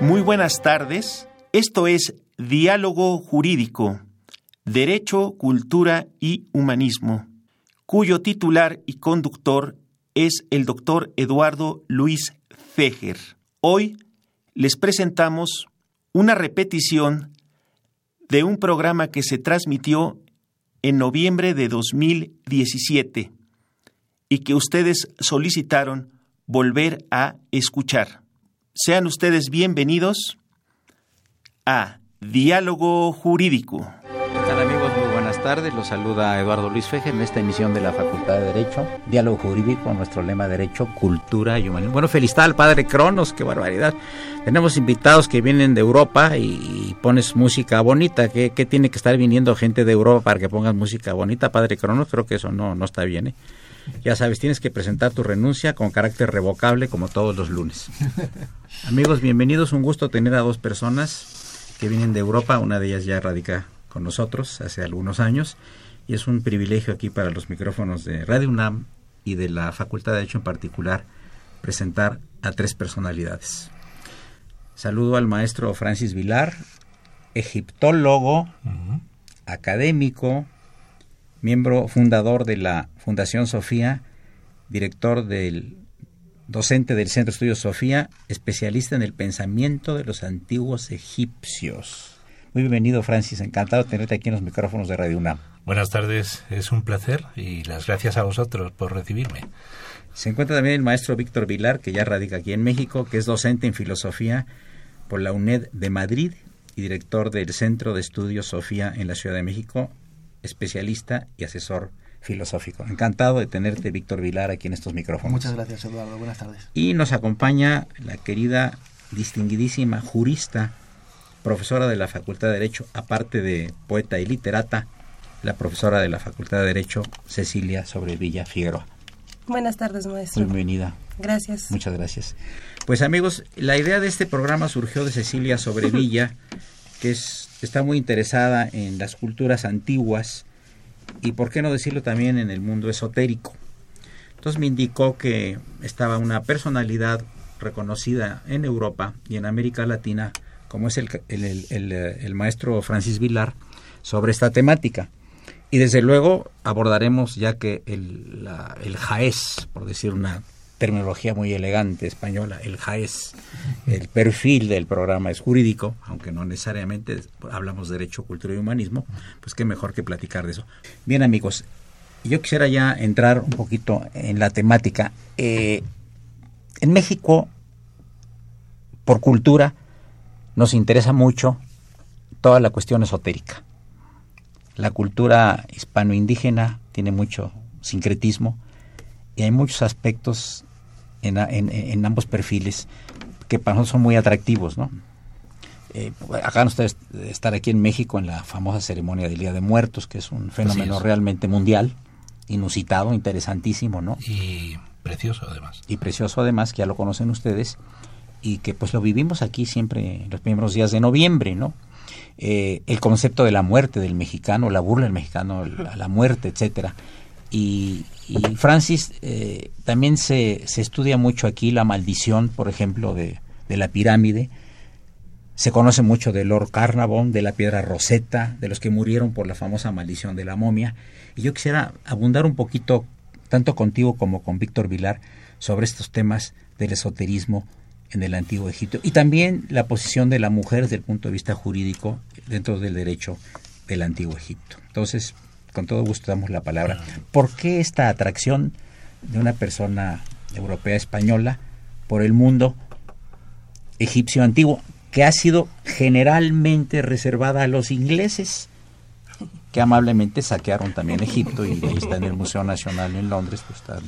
Muy buenas tardes. Esto es Diálogo Jurídico, Derecho, Cultura y Humanismo, cuyo titular y conductor es el doctor Eduardo Luis Fejer. Hoy les presentamos una repetición de un programa que se transmitió en noviembre de 2017 y que ustedes solicitaron volver a escuchar. Sean ustedes bienvenidos a Diálogo Jurídico. ¿Qué tal amigos? Muy buenas tardes. Los saluda Eduardo Luis Feje en esta emisión de la Facultad de Derecho. Diálogo Jurídico, nuestro lema Derecho, Cultura y Humanismo. Bueno, felicidad al padre Cronos, qué barbaridad. Tenemos invitados que vienen de Europa y, pones música bonita. ¿Qué, ¿Qué, tiene que estar viniendo gente de Europa para que pongas música bonita, padre Cronos? Creo que eso no, no está bien. ¿eh? Ya sabes, tienes que presentar tu renuncia con carácter revocable como todos los lunes. Amigos, bienvenidos. Un gusto tener a dos personas que vienen de Europa. Una de ellas ya radica con nosotros hace algunos años y es un privilegio aquí para los micrófonos de Radio UNAM y de la Facultad de Derecho en particular presentar a tres personalidades. Saludo al maestro Francis Vilar, egiptólogo, académico, miembro fundador de la Fundación Sofía, director del docente del Centro de Estudios Sofía, especialista en el pensamiento de los antiguos egipcios. Muy bienvenido, Francis. Encantado de tenerte aquí en los micrófonos de Radio UNAM. Buenas tardes, es un placer y las gracias a vosotros por recibirme. Se encuentra también el maestro Víctor Vilar, que ya radica aquí en México, que es docente en filosofía por la UNED de Madrid y director del Centro de Estudios Sofía en la Ciudad de México, especialista y asesor filosófico. Encantado de tenerte, Víctor Vilar, aquí en estos micrófonos. Muchas gracias, Eduardo. Buenas tardes. Y nos acompaña la querida, distinguidísima jurista, profesora de la Facultad de Derecho, aparte de poeta y literata, la profesora de la Facultad de Derecho, Cecilia Sobrevilla Figueroa. Buenas tardes, maestro. Bienvenida. Gracias. Muchas gracias. Pues amigos, la idea de este programa surgió de Cecilia Sobrevilla, que es, está muy interesada en las culturas antiguas y, por qué no decirlo, también en el mundo esotérico. Entonces me indicó que estaba una personalidad reconocida en Europa y en América Latina, como es el, el, el, maestro Francis Vilar, sobre esta temática. Y desde luego abordaremos, ya que el, la, el por decir una terminología muy elegante española, el JAES, el perfil del programa es jurídico, aunque no necesariamente hablamos de derecho, cultura y humanismo, pues qué mejor que platicar de eso. Bien amigos, yo quisiera ya entrar un poquito en la temática. Eh, en México, por cultura, nos interesa mucho toda la cuestión esotérica. La cultura hispano-indígena tiene mucho sincretismo y hay muchos aspectos en, en, ambos perfiles que para nosotros son muy atractivos, ¿no? Eh, acá ustedes estar aquí en México en la famosa ceremonia del Día de Muertos, que es un fenómeno realmente mundial, inusitado, interesantísimo, ¿no? Y precioso además. Y precioso además, que ya lo conocen ustedes, y que pues lo vivimos aquí siempre los primeros días de noviembre, ¿no? Eh, el concepto de la muerte del mexicano, la burla del mexicano, la, la muerte, etcétera. Y, Francis, eh, también se, se, estudia mucho aquí la maldición, por ejemplo, de, de, la pirámide. Se conoce mucho de Lord Carnarvon, de la piedra Rosetta, de los que murieron por la famosa maldición de la momia. Y yo quisiera abundar un poquito, tanto contigo como con Víctor Vilar, sobre estos temas del esoterismo en el antiguo Egipto y también la posición de la mujer desde el punto de vista jurídico dentro del derecho del antiguo Egipto. Entonces, con todo gusto damos la palabra. ¿Por qué esta atracción de una persona europea española por el mundo egipcio antiguo que ha sido generalmente reservada a los ingleses? que amablemente saquearon también Egipto y ahí está en el Museo Nacional en Londres, pues están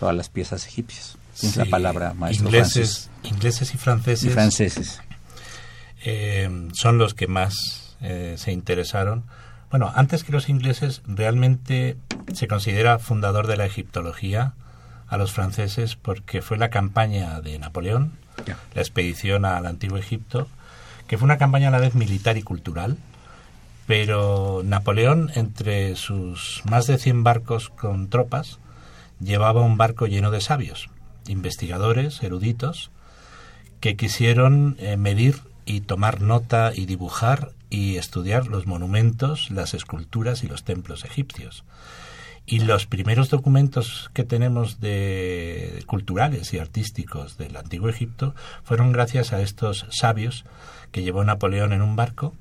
todas las piezas egipcias. Tienes la palabra, maestro ingleses, Ingleses y franceses. franceses. Eh, son los que más eh, se interesaron. Bueno, antes que los ingleses, realmente se considera fundador de la egiptología a los franceses porque fue la campaña de Napoleón, la expedición al antiguo Egipto, que fue una campaña a la vez militar y cultural. Pero Napoleón, entre sus más de 100 barcos con tropas, llevaba un barco lleno de sabios investigadores, eruditos, que quisieron eh, medir y tomar nota y dibujar y estudiar los monumentos, las esculturas y los templos egipcios. Y los primeros documentos que tenemos de culturales y artísticos del antiguo Egipto fueron gracias a estos sabios que llevó Napoleón en un barco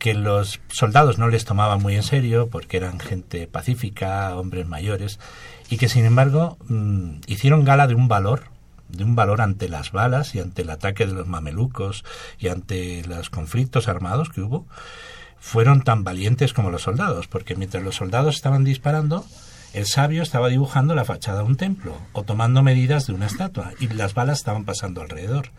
que los soldados no les tomaban muy en serio porque eran gente pacífica, hombres mayores, y que sin embargo mm, hicieron gala de un valor, de un valor ante las balas y ante el ataque de los mamelucos y ante los conflictos armados que hubo, fueron tan valientes como los soldados, porque mientras los soldados estaban disparando, el sabio estaba dibujando la fachada de un templo o tomando medidas de una estatua y las balas estaban pasando alrededor.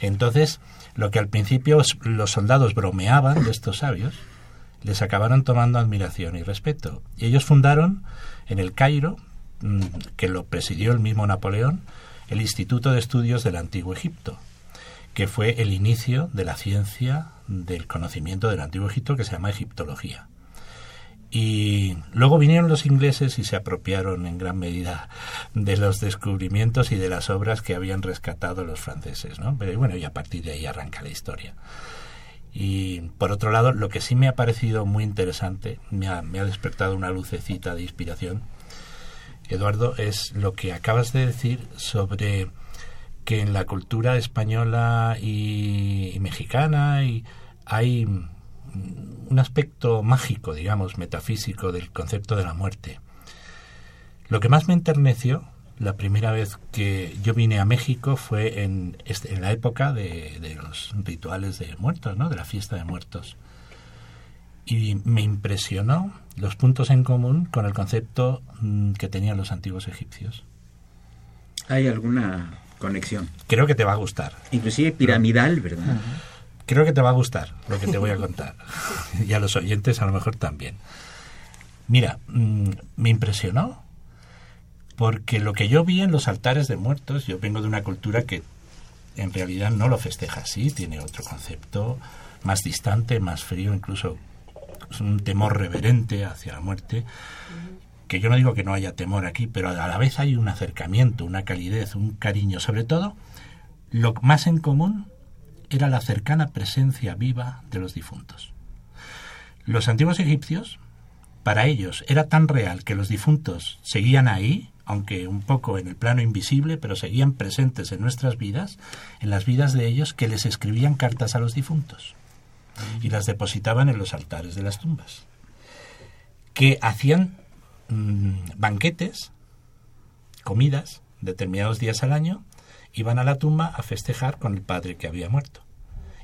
Entonces, lo que al principio los soldados bromeaban de estos sabios, les acabaron tomando admiración y respeto. Y ellos fundaron en el Cairo, mm, que lo presidió el mismo Napoleón, el Instituto de Estudios del Antiguo Egipto, que fue el inicio de la ciencia del conocimiento del Antiguo Egipto que se llama egiptología. Y luego vinieron los ingleses y se apropiaron en gran medida de los descubrimientos y de las obras que habían rescatado los franceses, ¿no? Pero bueno, y a partir de ahí arranca la historia. Y por otro lado, lo que sí me ha parecido muy interesante, me ha, me ha despertado una lucecita de inspiración, Eduardo, es lo que acabas de decir sobre que en la cultura española y, mexicana y hay un aspecto mágico, digamos, metafísico del concepto de la muerte. Lo que más me enterneció la primera vez que yo vine a México fue en, este, en la época de, los rituales de muertos, ¿no? de la fiesta de muertos. Y me impresionó los puntos en común con el concepto mm, que tenían los antiguos egipcios. ¿Hay alguna conexión? Creo que te va a gustar. Inclusive piramidal, ¿verdad? Creo que te va a gustar lo que te voy a contar. y a los oyentes a lo mejor también. Mira, mm, me impresionó porque lo que yo vi en los altares de muertos, yo vengo de una cultura que en realidad no lo festeja así, tiene otro concepto más distante, más frío, incluso es un temor reverente hacia la muerte, que yo no digo que no haya temor aquí, pero a la vez hay un acercamiento, una calidez, un cariño, sobre todo lo más en común era la cercana presencia viva de los difuntos. Los antiguos egipcios, para ellos, era tan real que los difuntos seguían ahí, aunque un poco en el plano invisible, pero seguían presentes en nuestras vidas, en las vidas de ellos, que les escribían cartas a los difuntos y las depositaban en los altares de las tumbas, que hacían mm, banquetes, comidas, determinados días al año, iban a la tumba a festejar con el padre que había muerto.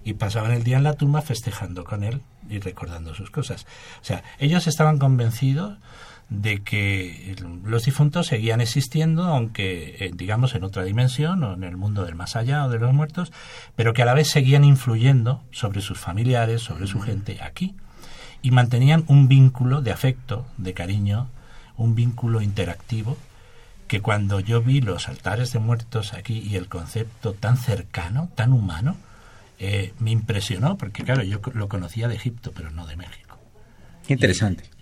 Y pasaban el día en la tumba festejando con él y recordando sus cosas. O sea, ellos estaban convencidos de que los difuntos seguían existiendo, aunque eh, digamos en otra dimensión o en el mundo del más allá o de los muertos, pero que a la vez seguían influyendo sobre sus familiares, sobre su gente aquí y mantenían un vínculo de afecto, de cariño, un vínculo interactivo que cuando yo vi los altares de muertos aquí y el concepto tan cercano, tan humano, eh, me impresionó, porque claro, yo lo conocía de Egipto, pero no de México. Interesante. y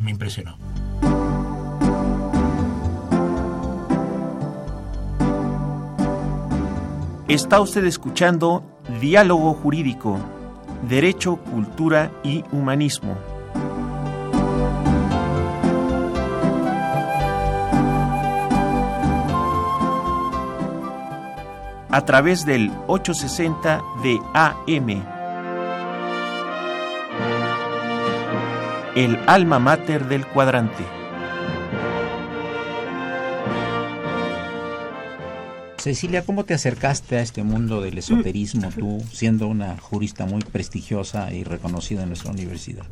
me impresionó. Está usted escuchando Diálogo Jurídico, Derecho, Cultura y Humanismo. A través del 860 de AM. El alma mater del cuadrante. Cecilia, ¿cómo te acercaste a este mundo del esoterismo tú, siendo una jurista muy prestigiosa y reconocida en nuestra universidad?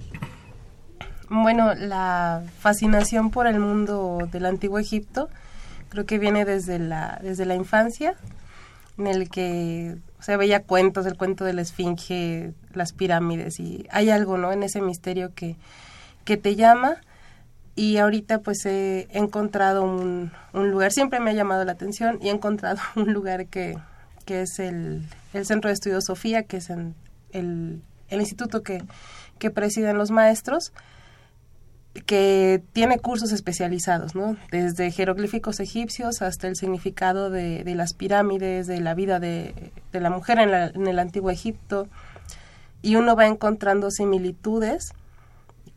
Bueno, la fascinación por el mundo del antiguo Egipto creo que viene desde la, desde la infancia, en el que se veía cuentos, el cuento de la esfinge, las pirámides, y hay algo, ¿no?, en ese misterio que, que te llama y ahorita pues he encontrado un, lugar, siempre me ha llamado la atención y he encontrado un lugar que, que es el, el, Centro de Estudios Sofía, que es el, el, instituto que, que presiden los maestros, que tiene cursos especializados, ¿no? Desde jeroglíficos egipcios hasta el significado de, de las pirámides, de la vida de, de la mujer en, la, en el antiguo Egipto, y uno va encontrando similitudes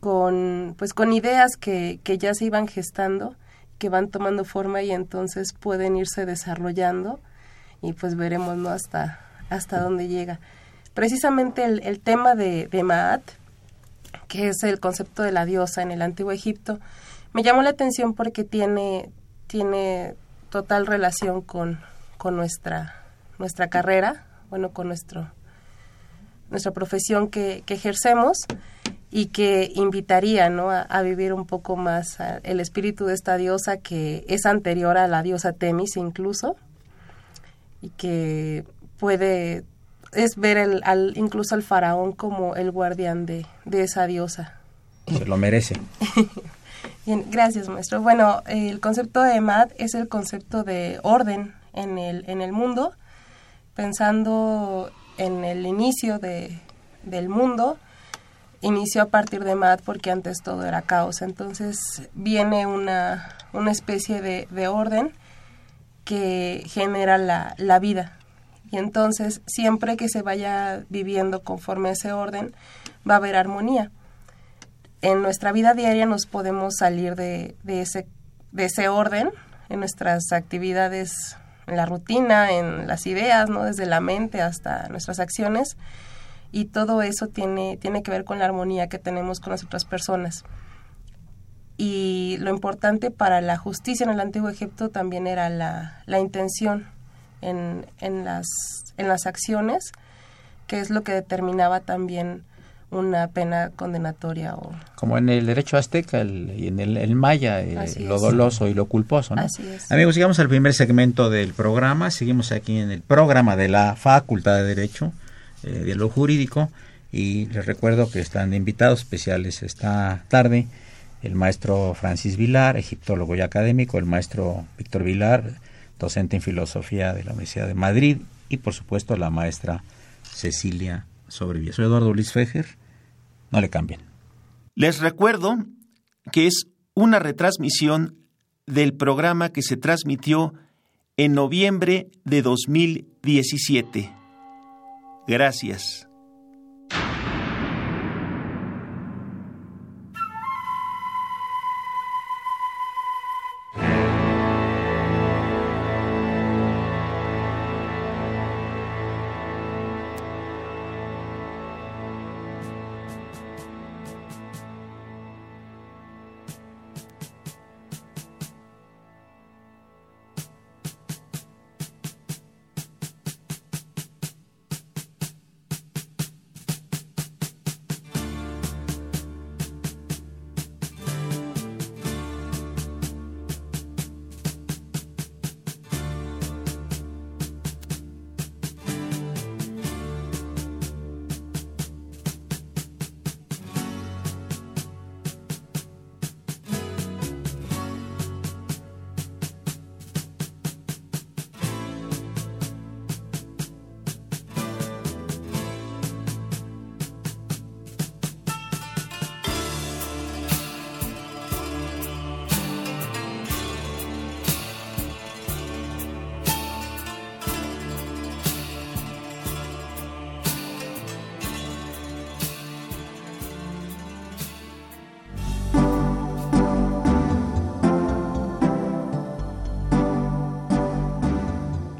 con pues con ideas que, que ya se iban gestando que van tomando forma y entonces pueden irse desarrollando y pues veremos no hasta hasta dónde llega. Precisamente el, tema de, de Maat que es el concepto de la diosa en el antiguo Egipto me llamó la atención porque tiene tiene total relación con, con nuestra nuestra carrera bueno con nuestro nuestra profesión que, que ejercemos y que invitaría ¿no? a, vivir un poco más el espíritu de esta diosa que es anterior a la diosa Temis incluso y que puede es ver el, al, incluso al faraón como el guardián de, de esa diosa. Se lo merece. Bien, gracias maestro. Bueno, el concepto de Mad es el concepto de orden en el, en el mundo, pensando en el inicio de, del mundo, inició a partir de Mad porque antes todo era caos. Entonces viene una, una especie de, de, orden que genera la, la, vida. Y entonces siempre que se vaya viviendo conforme a ese orden, va a haber armonía. En nuestra vida diaria nos podemos salir de, de, ese, de ese orden en nuestras actividades, en la rutina, en las ideas, ¿no? desde la mente hasta nuestras acciones y todo eso tiene, tiene que ver con la armonía que tenemos con las otras personas. Y lo importante para la justicia en el Antiguo Egipto también era la, la intención en, en, las, en las acciones, que es lo que determinaba también una pena condenatoria. O... Como en el derecho azteca y en el, maya, eh, lo doloso y lo culposo. ¿no? Así es. Amigos, llegamos al primer segmento del programa. Seguimos aquí en el programa de la Facultad de Derecho eh, lo jurídico y les recuerdo que están invitados especiales esta tarde el maestro Francis Vilar, egiptólogo y académico, el maestro Víctor Vilar, docente en filosofía de la Universidad de Madrid y por supuesto la maestra Cecilia Sobrevía. Soy Eduardo Luis Fejer, no le cambien. Les recuerdo que es una retransmisión del programa que se transmitió en noviembre de 2017. Gracias.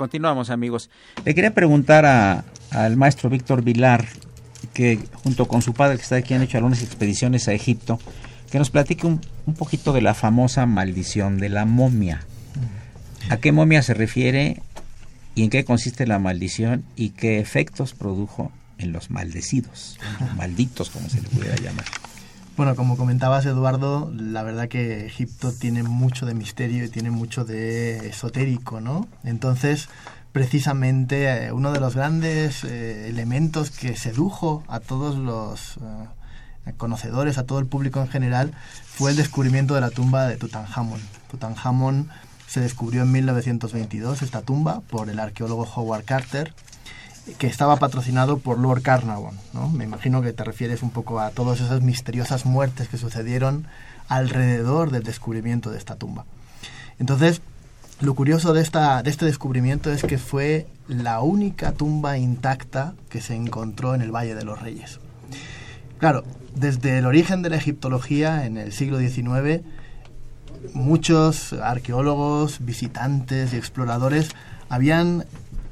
Continuamos, amigos. Le quería preguntar a, al maestro Víctor Vilar, que junto con su padre, que está aquí, han hecho algunas expediciones a Egipto, que nos platique un, poquito de la famosa maldición de la momia. ¿A qué momia se refiere y en qué consiste la maldición y qué efectos produjo en los maldecidos, malditos, como se le pudiera llamar? Bueno, como comentabas Eduardo, la verdad que Egipto tiene mucho de misterio y tiene mucho de esotérico, ¿no? Entonces, precisamente eh, uno de los grandes eh, elementos que sedujo a todos los eh, conocedores, a todo el público en general, fue el descubrimiento de la tumba de Tutankamón. Tutankamón se descubrió en 1922 esta tumba por el arqueólogo Howard Carter que estaba patrocinado por Lord Carnarvon. ¿no? Me imagino que te refieres un poco a todas esas misteriosas muertes que sucedieron alrededor del descubrimiento de esta tumba. Entonces, lo curioso de, esta, de este descubrimiento es que fue la única tumba intacta que se encontró en el Valle de los Reyes. Claro, desde el origen de la egiptología en el siglo XIX, muchos arqueólogos, visitantes y exploradores habían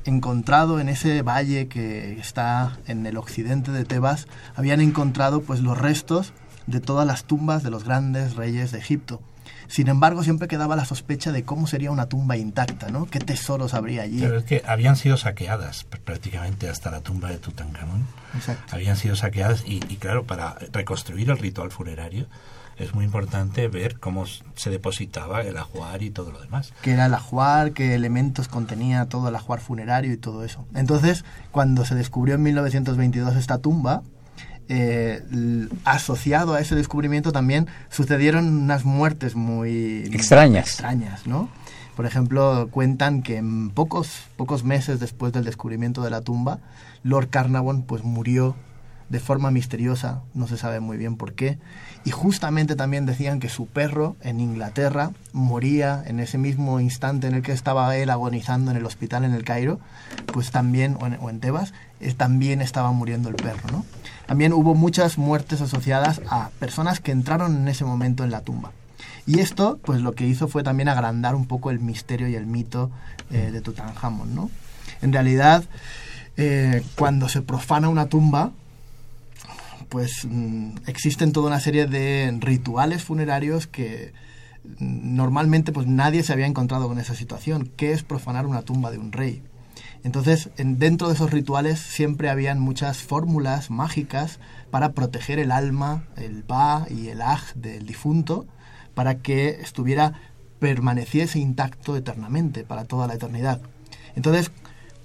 encontrado en ese valle que está en el occidente de Tebas, habían encontrado pues los restos de todas las tumbas de los grandes reyes de Egipto. Sin embargo, siempre quedaba la sospecha de cómo sería una tumba intacta, ¿no? ¿Qué tesoros habría allí? Pero es que habían sido saqueadas prácticamente hasta la tumba de Tutankamón. Exacto. Habían sido saqueadas y, y claro, para reconstruir el ritual funerario es muy importante ver cómo se depositaba el ajuar y todo lo demás. qué era el ajuar, qué elementos contenía todo el ajuar funerario y todo eso. Entonces, cuando se descubrió en 1922 esta tumba, eh, asociado a ese descubrimiento también sucedieron unas muertes muy Extrañas. extrañas, ¿no? Por ejemplo, cuentan que en pocos, pocos meses después del descubrimiento de la tumba, Lord Carnarvon pues murió de forma misteriosa, no se sabe muy bien por qué, y justamente también decían que su perro en Inglaterra moría en ese mismo instante en el que estaba él agonizando en el hospital en el Cairo, pues también, o en, Tebas, eh, también estaba muriendo el perro, ¿no? También hubo muchas muertes asociadas a personas que entraron en ese momento en la tumba. Y esto, pues lo que hizo fue también agrandar un poco el misterio y el mito eh, de Tutankamón, ¿no? En realidad, eh, cuando se profana una tumba, pues mm, existen toda una serie de rituales funerarios que mm, normalmente pues nadie se había encontrado con esa situación. ¿Qué es profanar una tumba de un rey? Entonces, en- dentro de esos rituales siempre habían muchas fórmulas mágicas para proteger el alma, el ba y el aj del difunto, para que estuviera, permaneciese intacto eternamente, para toda la eternidad. Entonces,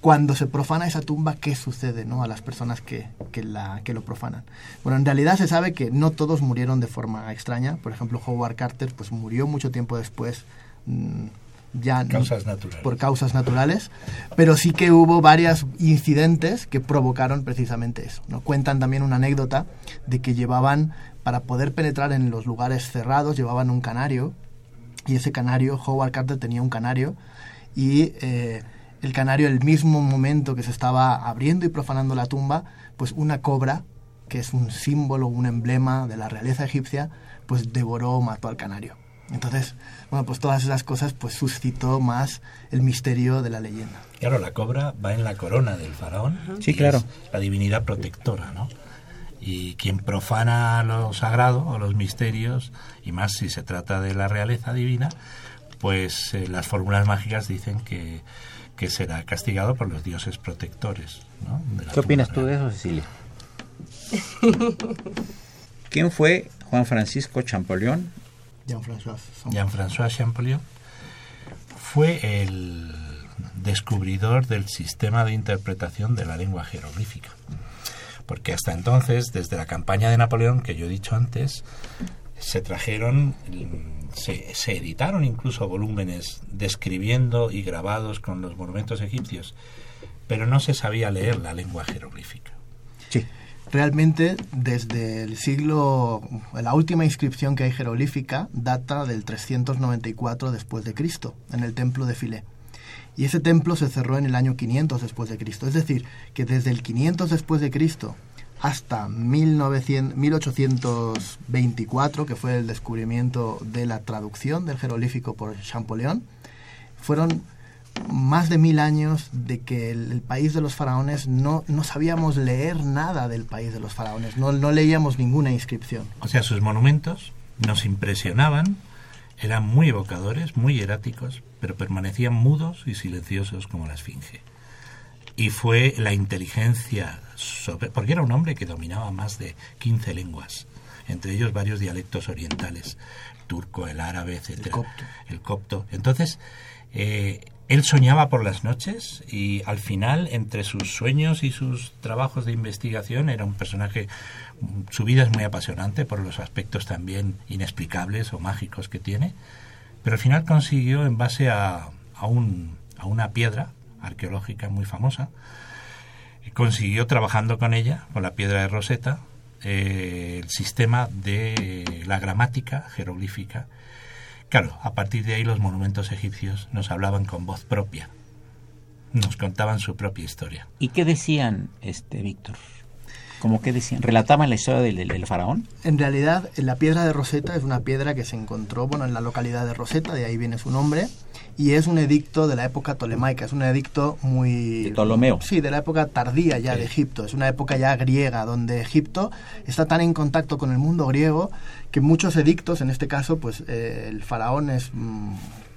cuando se profana esa tumba, ¿qué sucede ¿no? a las personas que, que, la, que lo profanan? Bueno, en realidad se sabe que no todos murieron de forma extraña. Por ejemplo, Howard Carter pues, murió mucho tiempo después, mm, ya Causas naturales. por causas naturales, pero sí que hubo varios incidentes que provocaron precisamente eso. ¿no? Cuentan también una anécdota de que llevaban, para poder penetrar en los lugares cerrados, llevaban un canario, y ese canario, Howard Carter tenía un canario, y eh, el canario, el mismo momento que se estaba abriendo y profanando la tumba, pues una cobra, que es un símbolo, un emblema de la realeza egipcia, pues devoró o mató al canario. Entonces, bueno, pues todas esas cosas pues suscitó más el misterio de la leyenda. Claro, la cobra va en la corona del faraón. Sí, claro. es la divinidad protectora, ¿no? Y quien profana lo sagrado o los misterios, y más si se trata de la realeza divina, pues eh, las fórmulas mágicas dicen que, que será castigado por los dioses protectores. ¿Qué opinas tú de eso, Cecilia? ¿Quién fue Juan Francisco Champollion? Jean-François Champollion fue el descubridor del sistema de interpretación de la lengua jeroglífica. Porque hasta entonces, desde la campaña de Napoleón, que yo he dicho antes, se trajeron, se, se editaron incluso volúmenes describiendo y grabados con los monumentos egipcios pero no se sabía leer la lengua jeroglífica. Sí. Realmente, desde el siglo, la última inscripción que hay jeroglífica data del 394 después de Cristo, en el templo de Filé. Y ese templo se cerró en el año 500 después de Cristo. Es decir, que desde el 500 después de Cristo hasta 1900, 1824, que fue el descubrimiento de la traducción del jeroglífico por Champollion, fueron más de mil años de que el, país de los faraones no, no sabíamos leer nada del país de los faraones, no, no leíamos ninguna inscripción. O sea, sus monumentos nos impresionaban, eran muy evocadores, muy hieráticos, pero permanecían mudos y silenciosos como la esfinge. Y fue la inteligencia, sobre, porque era un hombre que dominaba más de 15 lenguas, entre ellos varios dialectos orientales, turco, el árabe, etc. El copto. El copto. Entonces, eh, él soñaba por las noches y al final, entre sus sueños y sus trabajos de investigación, era un personaje, su vida es muy apasionante por los aspectos también inexplicables o mágicos que tiene, pero al final consiguió, en base a, a, un, a una piedra arqueológica muy famosa, consiguió trabajando con ella, con la piedra de Rosetta, eh, el sistema de la gramática jeroglífica Claro, a partir de ahí los monumentos egipcios nos hablaban con voz propia, nos contaban su propia historia. ¿Y qué decían, este Víctor? ¿Cómo que decían? ¿Relataban la historia del, del, faraón? En realidad, la piedra de Rosetta es una piedra que se encontró bueno, en la localidad de Rosetta, de ahí viene su nombre, y es un edicto de la época tolemaica, es un edicto muy... De Ptolomeo. Sí, de la época tardía ya Sí. de Egipto, es una época ya griega, donde Egipto está tan en contacto con el mundo griego que muchos edictos, en este caso, pues eh, el faraón es mm,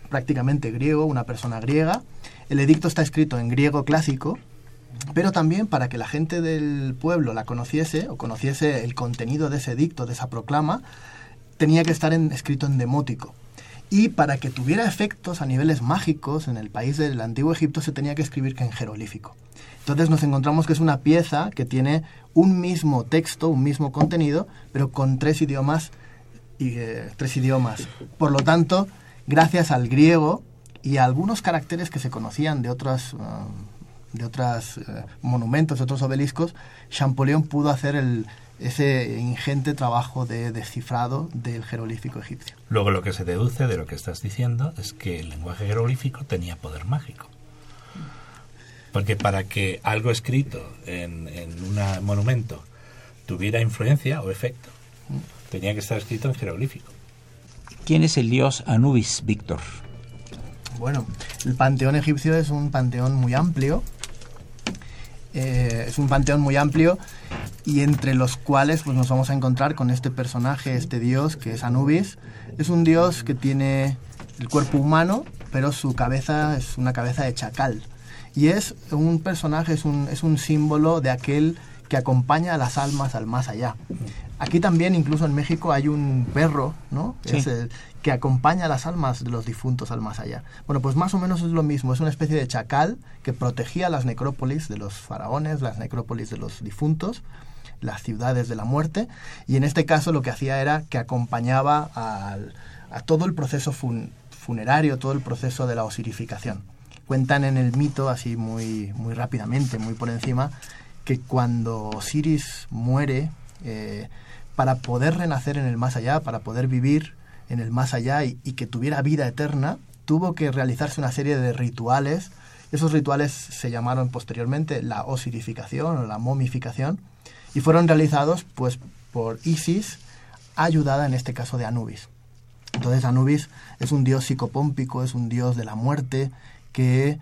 prácticamente griego, una persona griega, el edicto está escrito en griego clásico, pero también para que la gente del pueblo la conociese o conociese el contenido de ese edicto, de esa proclama, tenía que estar en- escrito en demótico. Y para que tuviera efectos a niveles mágicos en el país del antiguo Egipto se tenía que escribir que en jeroglífico. Entonces nos encontramos que es una pieza que tiene un mismo texto, un mismo contenido, pero con tres idiomas y eh, tres idiomas. Por lo tanto, gracias al griego y a algunos caracteres que se conocían de otras ah, de otros monumentos, de otros obeliscos, Champollion pudo hacer el, ese ingente trabajo de descifrado del jeroglífico egipcio. Luego lo que se deduce de lo que estás diciendo es que el lenguaje jeroglífico tenía poder mágico. Porque para que algo escrito en, en un monumento tuviera influencia o efecto, tenía que estar escrito en jeroglífico. ¿Quién es el dios Anubis, Víctor? Bueno, el panteón egipcio es un panteón muy amplio. Eh, es un panteón muy amplio y entre los cuales pues, nos vamos a encontrar con este personaje, este dios que es Anubis. Es un dios que tiene el cuerpo humano, pero su cabeza es una cabeza de chacal. Y es un personaje, es un, es un símbolo de aquel que acompaña a las almas al más allá. Aquí también, incluso en México, hay un perro, ¿no? Sí. Es el que acompaña a las almas de los difuntos al más allá. Bueno, pues más o menos es lo mismo. Es una especie de chacal que protegía las necrópolis de los faraones, las necrópolis de los difuntos, las ciudades de la muerte. Y en este caso lo que hacía era que acompañaba al- a todo el proceso fun- funerario, todo el proceso de la osirificación. Cuentan en el mito, así muy, muy rápidamente, muy por encima, que cuando Osiris muere, eh, para poder renacer en el más allá, para poder vivir en el más allá y, que tuviera vida eterna, tuvo que realizarse una serie de rituales. Esos rituales se llamaron posteriormente la osirificación o la momificación y fueron realizados pues por Isis, ayudada en este caso de Anubis. Entonces Anubis es un dios psicopómpico, es un dios de la muerte que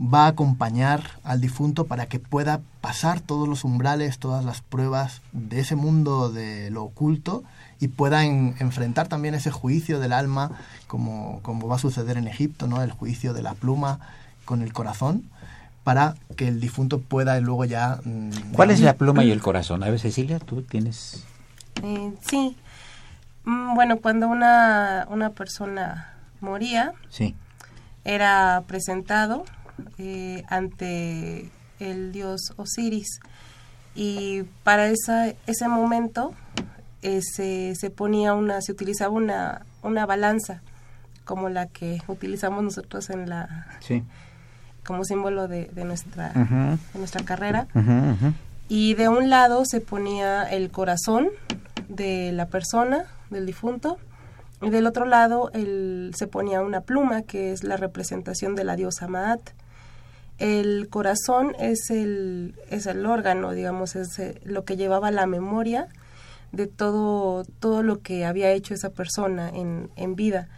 va a acompañar al difunto para que pueda pasar todos los umbrales, todas las pruebas de ese mundo de lo oculto y pueda en- enfrentar también ese juicio del alma, como, como va a suceder en Egipto, ¿no? el juicio de la pluma con el corazón, para que el difunto pueda luego ya... mm, ¿Cuál es la pluma y el corazón? A ver, Cecilia, tú tienes... Eh, sí. Mm, Bueno, cuando una, una persona moría, Sí. era presentado eh, ante el dios Osiris y para esa, ese momento eh, se, se ponía una, se utilizaba una, una balanza como la que utilizamos nosotros en la Sí. como símbolo de, nuestra, de nuestra carrera. Y de un lado se ponía el corazón de la persona, del difunto, y del otro lado el, se ponía una pluma, que es la representación de la diosa Maat. El corazón es el, es el órgano, digamos, es eh, lo que llevaba la memoria de todo, todo lo que había hecho esa persona en, en vida.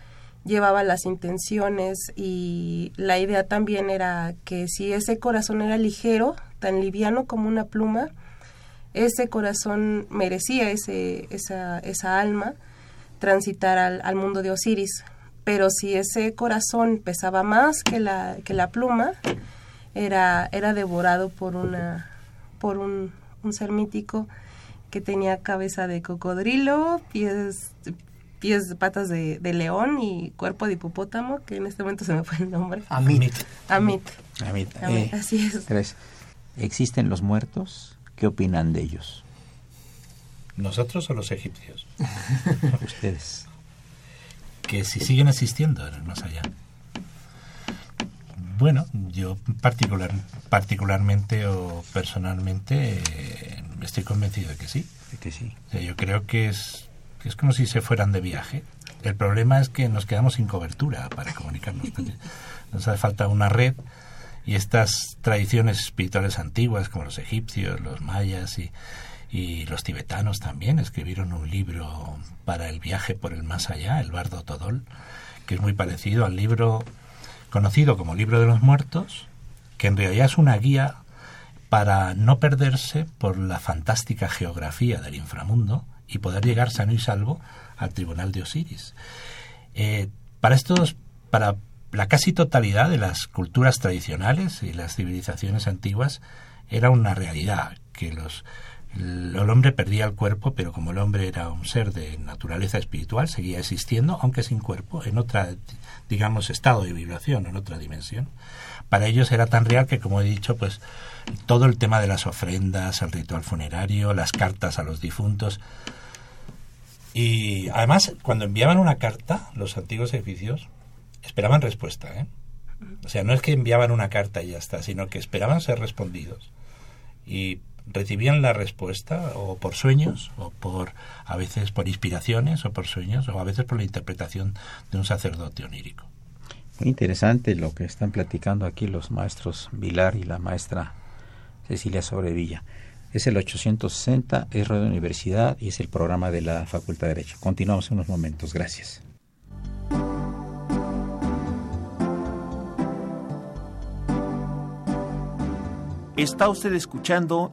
Llevaba las intenciones y la idea también era que si ese corazón era ligero, tan liviano como una pluma, ese corazón merecía ese, esa, esa alma transitar al, al, mundo de Osiris. Pero si ese corazón pesaba más que la, que la pluma, era, era devorado por, una, por un, un ser mítico que tenía cabeza de cocodrilo, pies, pies, patas de, de, león y cuerpo de hipopótamo, que en este momento se me fue el nombre. Amit. Amit. Amit. Eh, así es. ¿Existen los muertos? ¿Qué opinan de ellos? ¿Nosotros o los egipcios? Ustedes. Que si siguen existiendo en el más allá. Bueno, yo particular, particularmente o personalmente eh, estoy convencido de que sí. De que sí. yo creo que es, es como si se fueran de viaje. El problema es que nos quedamos sin cobertura para comunicarnos. Nos hace falta una red y estas tradiciones espirituales antiguas como los egipcios, los mayas y, y los tibetanos también escribieron un libro para el viaje por el más allá, el Bardo Todol, que es muy parecido al libro conocido como Libro de los Muertos, que en realidad es una guía para no perderse por la fantástica geografía del inframundo y poder llegar sano y salvo al tribunal de Osiris. Eh, para estos, para la casi totalidad de las culturas tradicionales y las civilizaciones antiguas era una realidad, que los, el, hombre perdía el cuerpo, pero como el hombre era un ser de naturaleza espiritual, seguía existiendo, aunque sin cuerpo, en otra, digamos, estado de vibración, en otra dimensión. Para ellos era tan real que, como he dicho, pues todo el tema de las ofrendas, el ritual funerario, las cartas a los difuntos. Y además, cuando enviaban una carta, los antiguos edificios, esperaban respuesta, ¿eh? O sea, no es que enviaban una carta y ya está, sino que esperaban ser respondidos. Y recibían la respuesta o por sueños, o por a veces por inspiraciones, o por sueños, o a veces por la interpretación de un sacerdote onírico. Muy interesante lo que están platicando aquí los maestros Vilar y la maestra Cecilia Sobrevilla. Es el 860, es Radio Universidad y es el programa de la Facultad de Derecho. Continuamos en unos momentos. Gracias. Está usted escuchando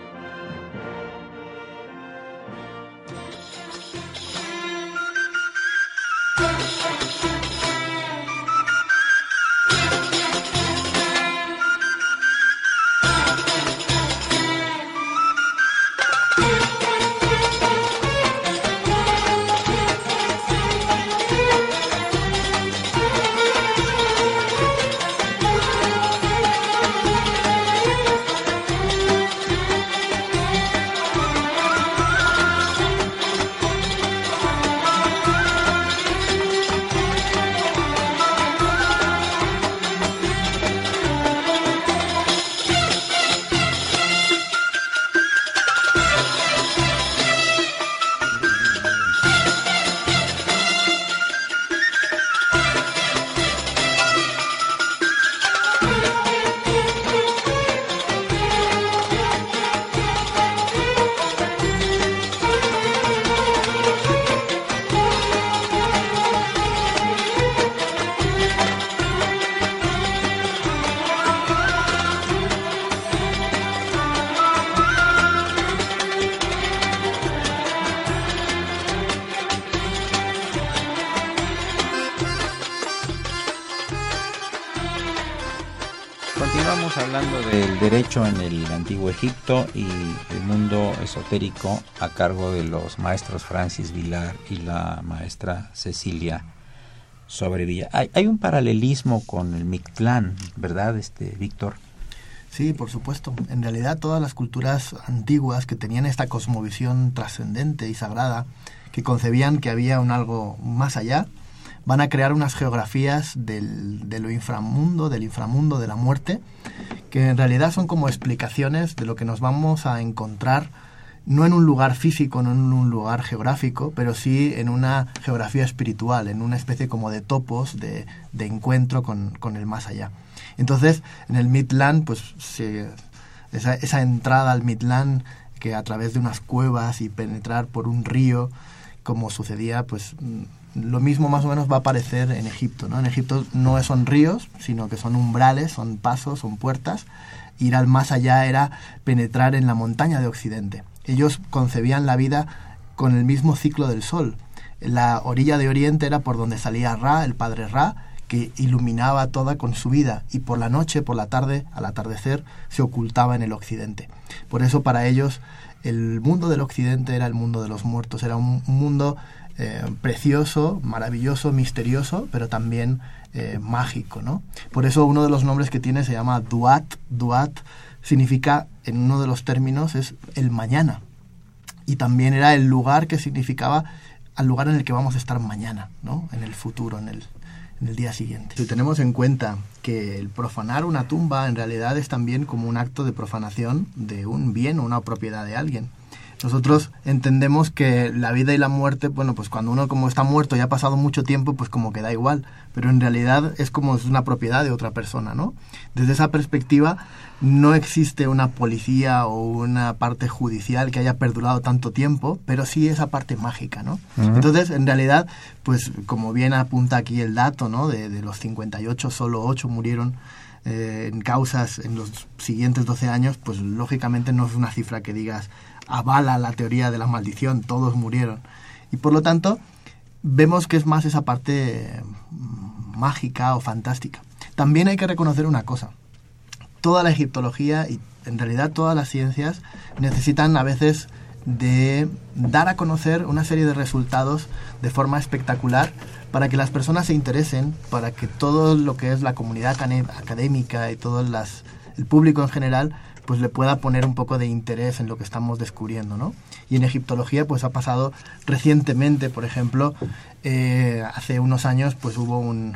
Egipto y el mundo esotérico a cargo de los maestros Francis Vilar y la maestra Cecilia Sobrevilla. Hay, hay un paralelismo con el Mictlán, ¿verdad, este Víctor? Sí, por supuesto. En realidad todas las culturas antiguas que tenían esta cosmovisión trascendente y sagrada, que concebían que había un algo más allá, van a crear unas geografías del, de lo inframundo, del inframundo, de la muerte, que en realidad son como explicaciones de lo que nos vamos a encontrar, no en un lugar físico, no en un lugar geográfico, pero sí en una geografía espiritual, en una especie como de topos de, de encuentro con, con el más allá. Entonces, en el Midland, pues esa, esa, entrada al Midland, que a través de unas cuevas y penetrar por un río, como sucedía, pues lo mismo más o menos va a aparecer en Egipto. ¿no? En Egipto no son ríos, sino que son umbrales, son pasos, son puertas. Ir al más allá era penetrar en la montaña de Occidente. Ellos concebían la vida con el mismo ciclo del sol. La orilla de Oriente era por donde salía Ra, el padre Ra, que iluminaba toda con su vida y por la noche, por la tarde, al atardecer, se ocultaba en el occidente. Por eso para ellos el mundo del occidente era el mundo de los muertos, era un, mundo eh, precioso, maravilloso, misterioso, pero también eh, mágico. ¿no? Por eso uno de los nombres que tiene se llama Duat. Duat significa, en uno de los términos, es el mañana. Y también era el lugar que significaba al lugar en el que vamos a estar mañana, ¿no? en el futuro, en el, en el día siguiente. Si tenemos en cuenta que el profanar una tumba en realidad es también como un acto de profanación de un bien o una propiedad de alguien. Nosotros entendemos que la vida y la muerte, bueno, pues cuando uno como está muerto y ha pasado mucho tiempo, pues como que da igual, pero en realidad es como es una propiedad de otra persona, ¿no? Desde esa perspectiva no existe una policía o una parte judicial que haya perdurado tanto tiempo, pero sí esa parte mágica, ¿no? Uh -huh. Entonces, en realidad, pues como bien apunta aquí el dato, ¿no? De, de los 58, solo 8 murieron eh, en causas en los siguientes 12 años, pues lógicamente no es una cifra que digas avala la teoría de la maldición, todos murieron. Y por lo tanto, vemos que es más esa parte mágica o fantástica. También hay que reconocer una cosa. Toda la egiptología y en realidad todas las ciencias necesitan a veces de dar a conocer una serie de resultados de forma espectacular para que las personas se interesen, para que todo lo que es la comunidad académica y todo las, el público en general pues le pueda poner un poco de interés en lo que estamos descubriendo, ¿no? Y en egiptología pues ha pasado recientemente, por ejemplo, eh, hace unos años pues hubo un,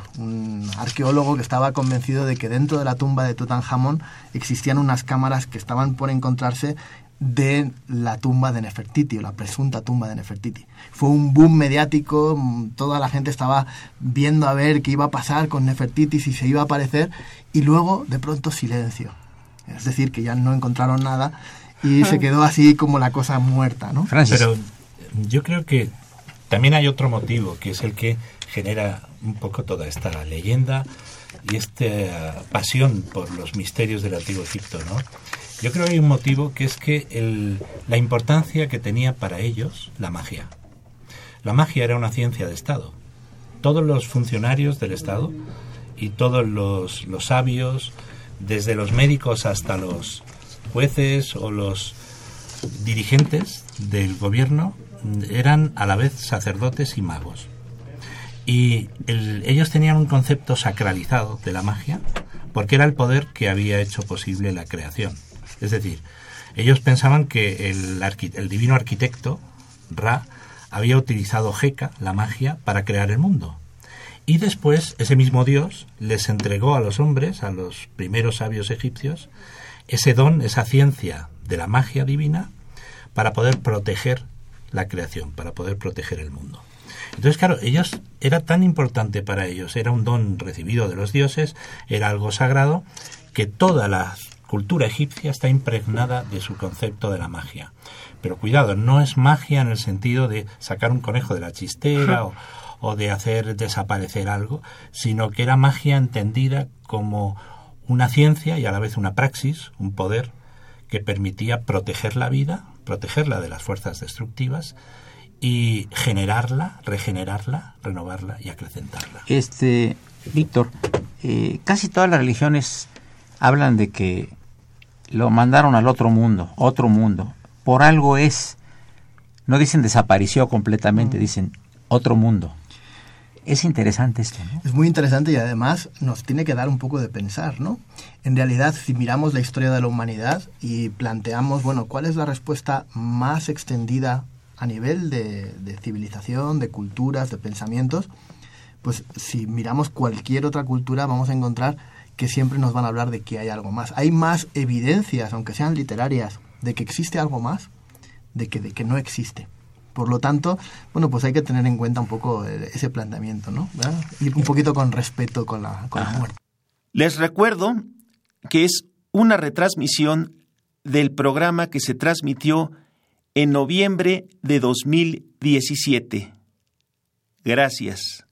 arqueólogo que estaba convencido de que dentro de la tumba de Tutankamón existían unas cámaras que estaban por encontrarse de la tumba de Nefertiti, o la presunta tumba de Nefertiti. Fue un boom mediático, toda la gente estaba viendo a ver qué iba a pasar con Nefertiti, si se iba a aparecer, y luego de pronto silencio es decir, que ya no encontraron nada y se quedó así como la cosa muerta, ¿no? Francis. Pero yo creo que también hay otro motivo, que es el que genera un poco toda esta leyenda y esta pasión por los misterios del antiguo Egipto, ¿no? Yo creo que hay un motivo que es que el, la importancia que tenía para ellos la magia. La magia era una ciencia de Estado. Todos los funcionarios del Estado y todos los, los sabios, desde los médicos hasta los jueces o los dirigentes del gobierno eran a la vez sacerdotes y magos. Y el, ellos tenían un concepto sacralizado de la magia porque era el poder que había hecho posible la creación. Es decir, ellos pensaban que el, el divino arquitecto, Ra, había utilizado Heka, la magia, para crear el mundo. Y después ese mismo Dios les entregó a los hombres, a los primeros sabios egipcios, ese don, esa ciencia de la magia divina para poder proteger la creación, para poder proteger el mundo. Entonces, claro, ellos era tan importante para ellos, era un don recibido de los dioses, era algo sagrado, que toda la cultura egipcia está impregnada de su concepto de la magia. Pero cuidado, no es magia en el sentido de sacar un conejo de la chistera o, o de hacer desaparecer algo, sino que era magia entendida como una ciencia y a la vez una praxis, un poder que permitía proteger la vida, protegerla de las fuerzas destructivas y generarla, regenerarla, renovarla y acrecentarla. Este, Víctor, eh, casi todas las religiones hablan de que lo mandaron al otro mundo, otro mundo. Por algo es. No dicen desapareció completamente, dicen otro mundo. Es interesante esto. Es muy interesante y además nos tiene que dar un poco de pensar, ¿no? En realidad, si miramos la historia de la humanidad y planteamos, bueno, ¿cuál es la respuesta más extendida a nivel de, de civilización, de culturas, de pensamientos? Pues si miramos cualquier otra cultura vamos a encontrar que siempre nos van a hablar de que hay algo más. Hay más evidencias, aunque sean literarias, de que existe algo más, de que, de que no existe. Por lo tanto, bueno, pues hay que tener en cuenta un poco eh, ese planteamiento, ¿no? Ir un poquito con respeto con la, con la muerte. Les recuerdo que es una retransmisión del programa que se transmitió en noviembre de 2017. Gracias.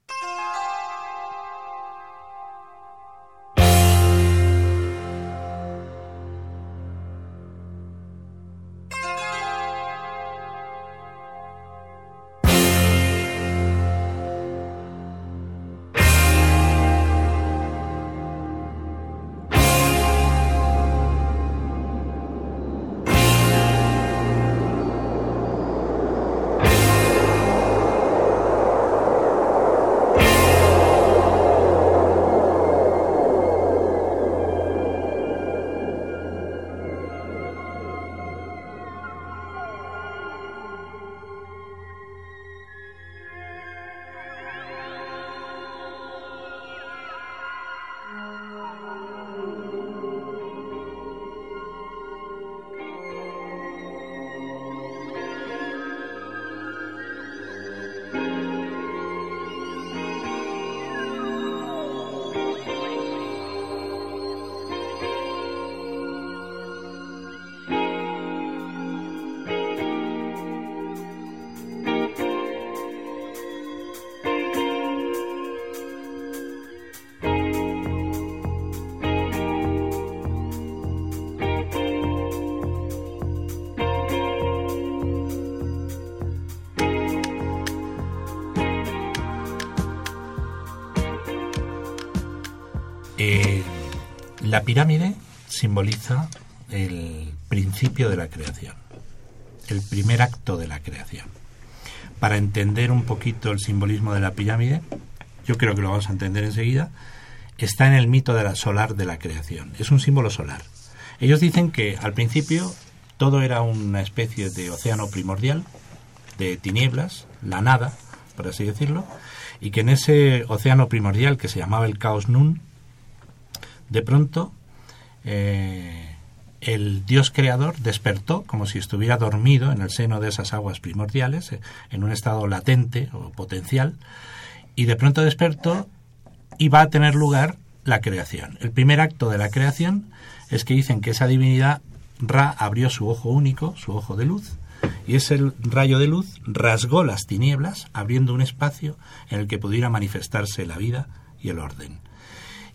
La pirámide simboliza el principio de la creación, el primer acto de la creación. Para entender un poquito el simbolismo de la pirámide, yo creo que lo vamos a entender enseguida, está en el mito de la solar de la creación. Es un símbolo solar. Ellos dicen que al principio todo era una especie de océano primordial, de tinieblas, la nada, por así decirlo, y que en ese océano primordial que se llamaba el caos nun, de pronto eh, el Dios creador despertó como si estuviera dormido en el seno de esas aguas primordiales, eh, en un estado latente o potencial, y de pronto despertó y va a tener lugar la creación. El primer acto de la creación es que dicen que esa divinidad Ra abrió su ojo único, su ojo de luz, y ese rayo de luz rasgó las tinieblas, abriendo un espacio en el que pudiera manifestarse la vida y el orden.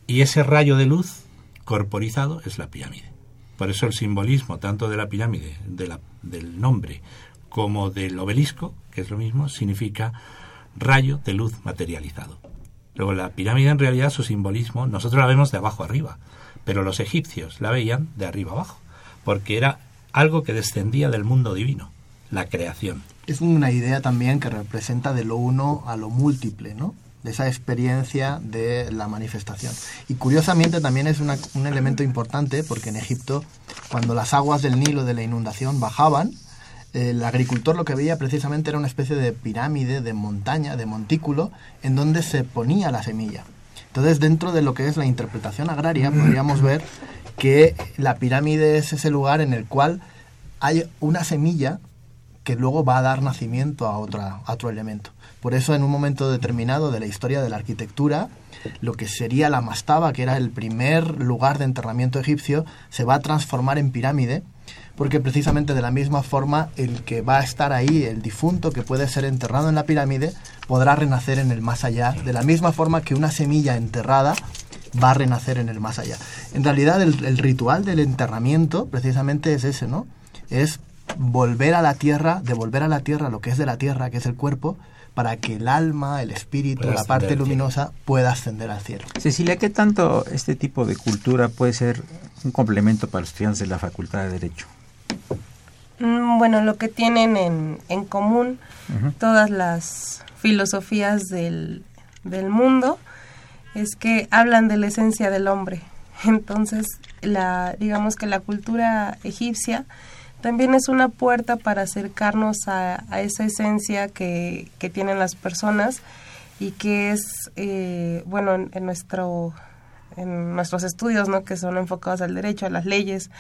Y ese rayo de luz corporizado es la pirámide. Por eso el simbolismo tanto de la pirámide, de la, del nombre, como del obelisco, que es lo mismo, significa rayo de luz materializado. Luego la pirámide en realidad su simbolismo, nosotros la vemos de abajo arriba, pero los egipcios la veían de arriba abajo, porque era algo que descendía del mundo divino, la creación. Es una idea también que representa de lo uno a lo múltiple, ¿no? De esa experiencia de la manifestación. Y curiosamente también es una, un elemento importante porque en Egipto, cuando las aguas del Nilo de la inundación bajaban, el agricultor lo que veía precisamente era una especie de pirámide, de montaña, de montículo, en donde se ponía la semilla. Entonces, dentro de lo que es la interpretación agraria, podríamos ver que la pirámide es ese lugar en el cual hay una semilla luego va a dar nacimiento a otro elemento. Por eso, en un momento determinado de la historia de la arquitectura, lo que sería la mastaba, que era el primer lugar de enterramiento egipcio, se va a transformar en pirámide, porque precisamente de la misma forma el que va a estar ahí, el difunto que puede ser enterrado en la pirámide, podrá renacer en el más allá, de la misma forma que una semilla enterrada va a renacer en el más allá. En realidad el, el ritual del enterramiento precisamente es ese, ¿no? Es volver a la tierra, devolver a la tierra lo que es de la tierra, que es el cuerpo, para que el alma, el espíritu, la parte luminosa pueda ascender al cielo. Cecilia, ¿qué tanto este tipo de cultura puede ser un complemento para los estudiantes de la Facultad de Derecho? Mm, Bueno, lo que tienen en, en común todas las filosofías del, del mundo es que hablan de la esencia del hombre. Entonces, la, digamos que la cultura egipcia también es una puerta para acercarnos a, a esa esencia que, que tienen las personas y que es, eh, bueno, en, en nuestro, en nuestros estudios, ¿no? que son enfocados al derecho, a las leyes,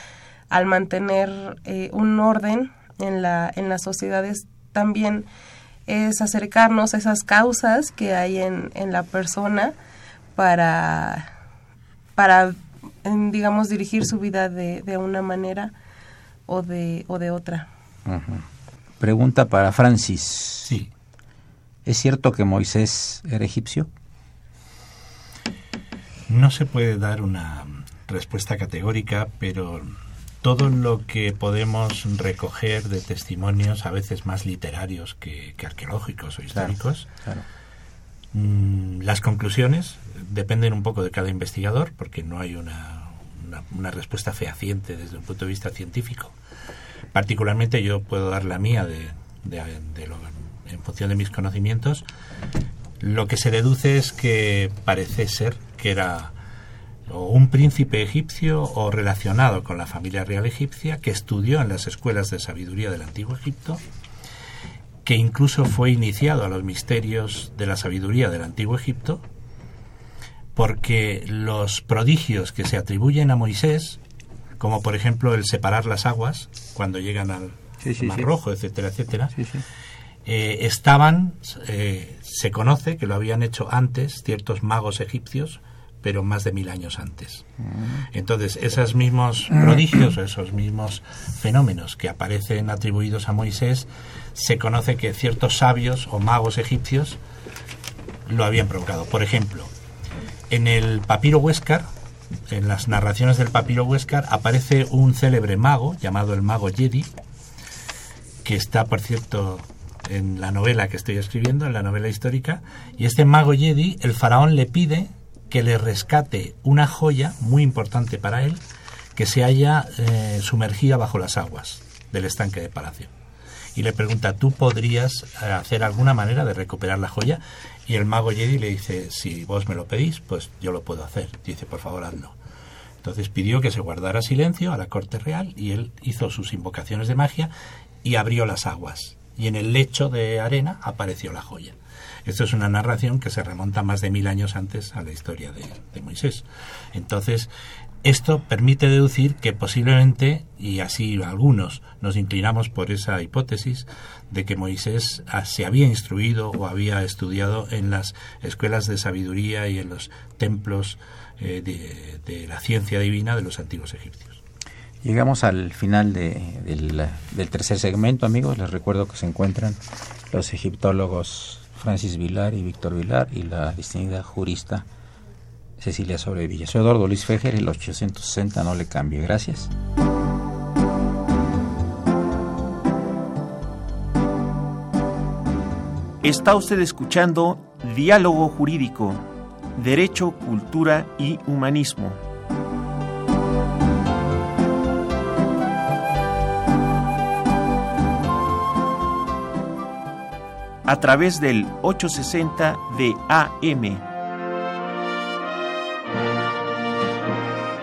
al mantener eh, un orden en, la, en las sociedades, también es acercarnos a esas causas que hay en, en la persona para, para digamos, dirigir su vida de, de una manera o de, o de otra. Pregunta para Francis. Sí. ¿Es cierto que Moisés era egipcio? No se puede dar una respuesta categórica, pero todo lo que podemos recoger de testimonios, a veces más literarios que, que arqueológicos o históricos, Claro. mm, las conclusiones dependen un poco de cada investigador, porque no hay una, una, una respuesta fehaciente desde un punto de vista científico. Particularmente yo puedo dar la mía de, de- de lo- en función de mis conocimientos. Lo que se deduce es que parece ser que era o un príncipe egipcio o relacionado con la familia real egipcia que estudió en las escuelas de sabiduría del antiguo Egipto, que incluso fue iniciado a los misterios de la sabiduría del antiguo Egipto, porque los prodigios que se atribuyen a Moisés, como por ejemplo el separar las aguas cuando llegan al Sí, sí, Mar. Rojo, etcétera, etcétera, eh, estaban, eh, se conoce que lo habían hecho antes ciertos magos egipcios, pero más de mil años antes. Entonces, esos mismos prodigios, o esos mismos fenómenos que aparecen atribuidos a Moisés, se conoce que ciertos sabios o magos egipcios lo habían provocado. Por ejemplo, en el papiro Huéscar, en las narraciones del papiro Huéscar, aparece un célebre mago llamado el mago Jedi, que está, por cierto, en la novela que estoy escribiendo, en la novela histórica, y este mago Jedi, el faraón le pide que le rescate una joya muy importante para él, que se halla eh, sumergida bajo las aguas del estanque de Palacio. Y le pregunta, ¿tú podrías eh, hacer alguna manera de recuperar la joya? Y el mago Jedi le dice, si vos me lo pedís, pues yo lo puedo hacer. Dice, por favor, hazlo. Entonces pidió que se guardara silencio a la corte real y él hizo sus invocaciones de magia y abrió las aguas. Y en el lecho de arena apareció la joya. Esto es una narración que se remonta más de mil años antes a la historia de, de Moisés. Entonces, esto permite deducir que posiblemente, y así algunos nos inclinamos por esa hipótesis, de que Moisés ah, se había instruido o había estudiado en las escuelas de sabiduría y en los templos eh, de, la ciencia divina de los antiguos egipcios. Llegamos al final de- del, del tercer segmento, amigos. Les recuerdo que se encuentran los egiptólogos Francis Vilar y Víctor Vilar y la distinguida jurista Cecilia Sobrevilla. Soy Eduardo Luis Fejer, el 860 no le cambie. Gracias. Está usted escuchando Diálogo Jurídico, Derecho, Cultura y Humanismo. A través del 860 de AM.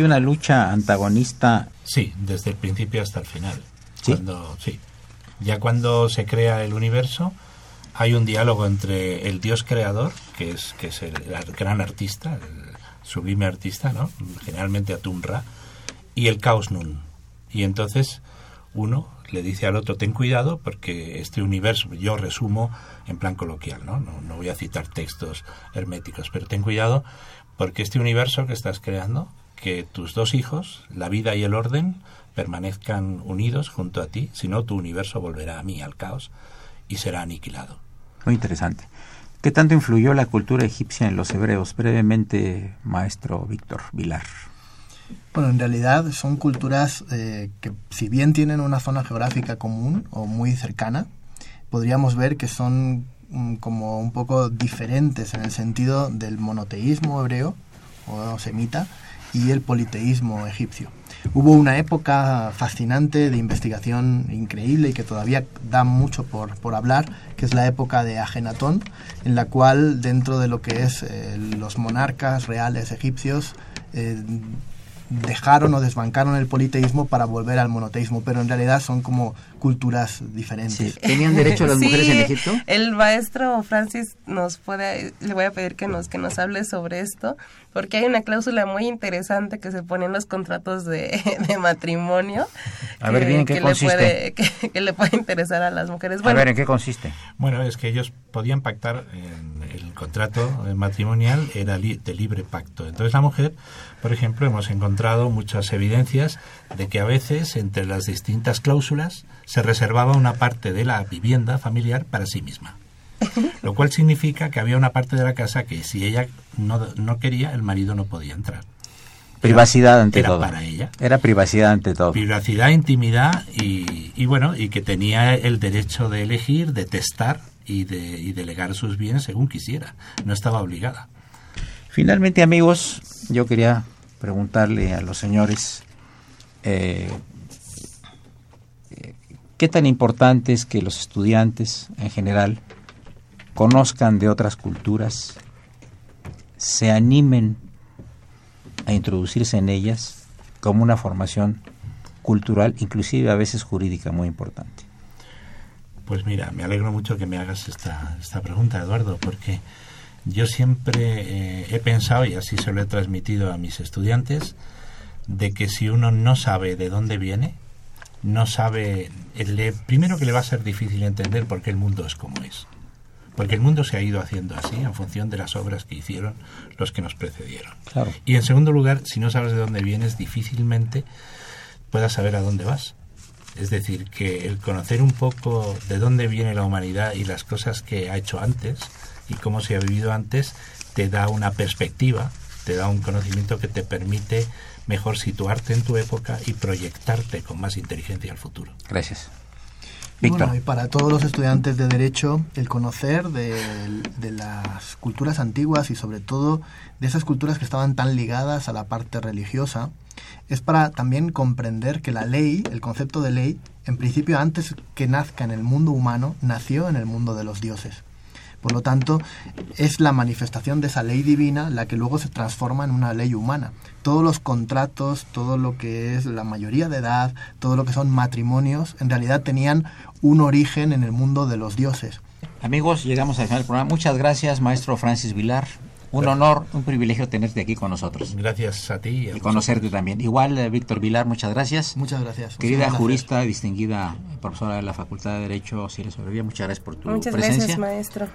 Hay una lucha antagonista. Sí, desde el principio hasta el final. ¿Sí? Cuando, sí. Ya cuando se crea el universo, hay un diálogo entre el Dios creador, que es, que es el, el gran artista, el sublime artista, ¿no? generalmente Atum-Ra, y el Caos Nun. Y entonces uno le dice al otro, ten cuidado porque este universo, yo resumo en plan coloquial, ¿no? No, no voy a citar textos herméticos, pero ten cuidado porque este universo que estás creando, que tus dos hijos, la vida y el orden, permanezcan unidos junto a ti, si no tu universo volverá a mí, al caos, y será aniquilado. Muy interesante. ¿Qué tanto influyó la cultura egipcia en los hebreos? Brevemente, maestro Víctor Vilar. Bueno, en realidad son culturas eh, que si bien tienen una zona geográfica común o muy cercana, podríamos ver que son mm, como un poco diferentes en el sentido del monoteísmo hebreo o semita y el politeísmo egipcio. Hubo una época fascinante de investigación increíble y que todavía da mucho por, por hablar, que es la época de Agenatón, en la cual dentro de lo que es eh, los monarcas reales egipcios eh, dejaron o desbancaron el politeísmo para volver al monoteísmo, pero en realidad son como culturas diferentes. ¿Tenían derecho las mujeres Sí, en Egipto? El maestro Francis nos puede, le voy a pedir que nos, que nos hable sobre esto, porque hay una cláusula muy interesante que se pone en los contratos de, de matrimonio. A ver, que- bien, ¿en qué que consiste? Le puede, que, que le puede interesar a las mujeres. A Bueno, ver, ¿en qué consiste? Bueno, es que ellos podían pactar en el contrato matrimonial era li- de libre pacto. Entonces la mujer, por ejemplo, hemos encontrado muchas evidencias de que a veces entre las distintas cláusulas se reservaba una parte de la vivienda familiar para sí misma. Lo cual significa que había una parte de la casa que si ella no, no quería, el marido no podía entrar. Privacidad ante era todo. para ella. Era privacidad ante todo. Privacidad, intimidad y, y bueno, y que tenía el derecho de elegir, de testar y de y delegar sus bienes según quisiera. No estaba obligada. Finalmente, amigos, yo quería preguntarle a los señores eh, qué tan importante es que los estudiantes en general conozcan de otras culturas, se animen a introducirse en ellas como una formación cultural, inclusive a veces jurídica muy importante. Pues mira, me alegro mucho que me hagas esta, esta pregunta, Eduardo, porque yo siempre eh, he pensado, y así se lo he transmitido a mis estudiantes, de que si uno no sabe de dónde viene, no sabe, el le- primero que le va a ser difícil entender por qué el mundo es como es. Porque el mundo se ha ido haciendo así en función de las obras que hicieron los que nos precedieron. Claro. Y en segundo lugar, si no sabes de dónde vienes, difícilmente puedas saber a dónde vas. Es decir, que el conocer un poco de dónde viene la humanidad y las cosas que ha hecho antes y cómo se ha vivido antes, te da una perspectiva, te da un conocimiento que te permite mejor situarte en tu época y proyectarte con más inteligencia al futuro. Gracias. Y Víctor. Bueno, y para todos los estudiantes de Derecho, el conocer de, de las culturas antiguas y sobre todo de esas culturas que estaban tan ligadas a la parte religiosa, es para también comprender que la ley, el concepto de ley, en principio antes que nazca en el mundo humano, nació en el mundo de los dioses. Por lo tanto, es la manifestación de esa ley divina la que luego se transforma en una ley humana. Todos los contratos, todo lo que es la mayoría de edad, todo lo que son matrimonios, en realidad tenían un origen en el mundo de los dioses. Amigos, llegamos al final del programa. Muchas gracias, maestro Francis Vilar. Un honor, un privilegio tenerte aquí con nosotros. Gracias a ti y, a Y conocerte también. Igual, eh, Víctor Vilar, muchas gracias. Muchas gracias. Querida jurista, distinguida profesora de la Facultad de Derecho, Silvia Sobrevía, muchas gracias por tu muchas presencia. gracias, maestro.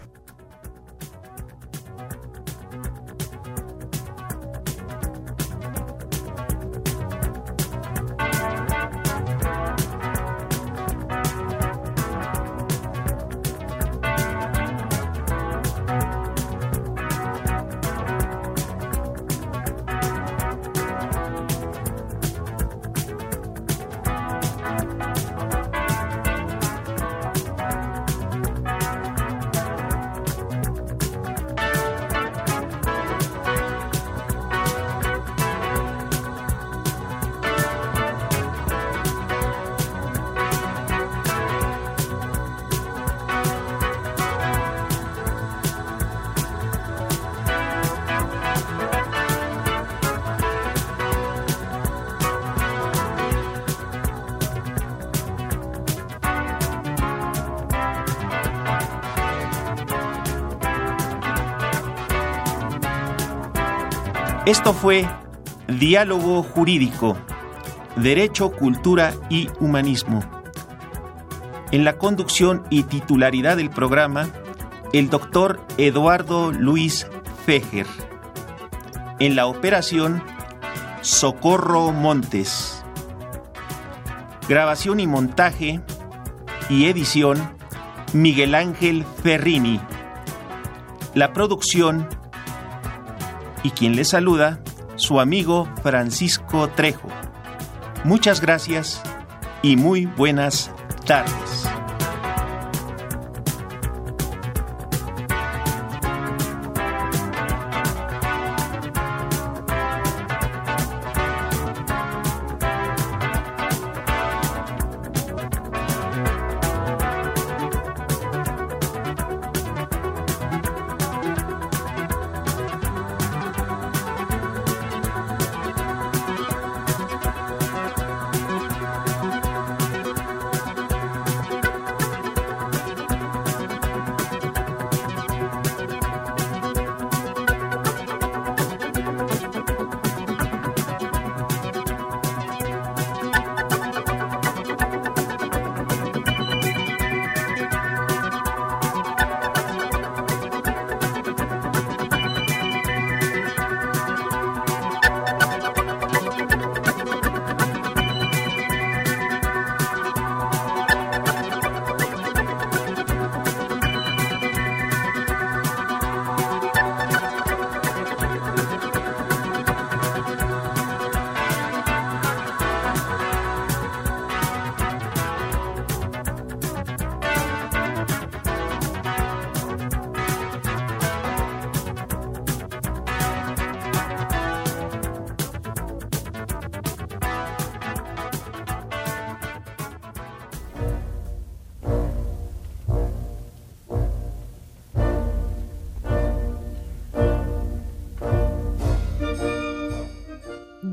Esto fue Diálogo Jurídico, Derecho, Cultura y Humanismo. En la conducción y titularidad del programa, el doctor Eduardo Luis Fejer. En la operación, Socorro Montes. Grabación y montaje y edición, Miguel Ángel Ferrini. La producción y quien le saluda, su amigo Francisco Trejo. Muchas gracias y muy buenas tardes.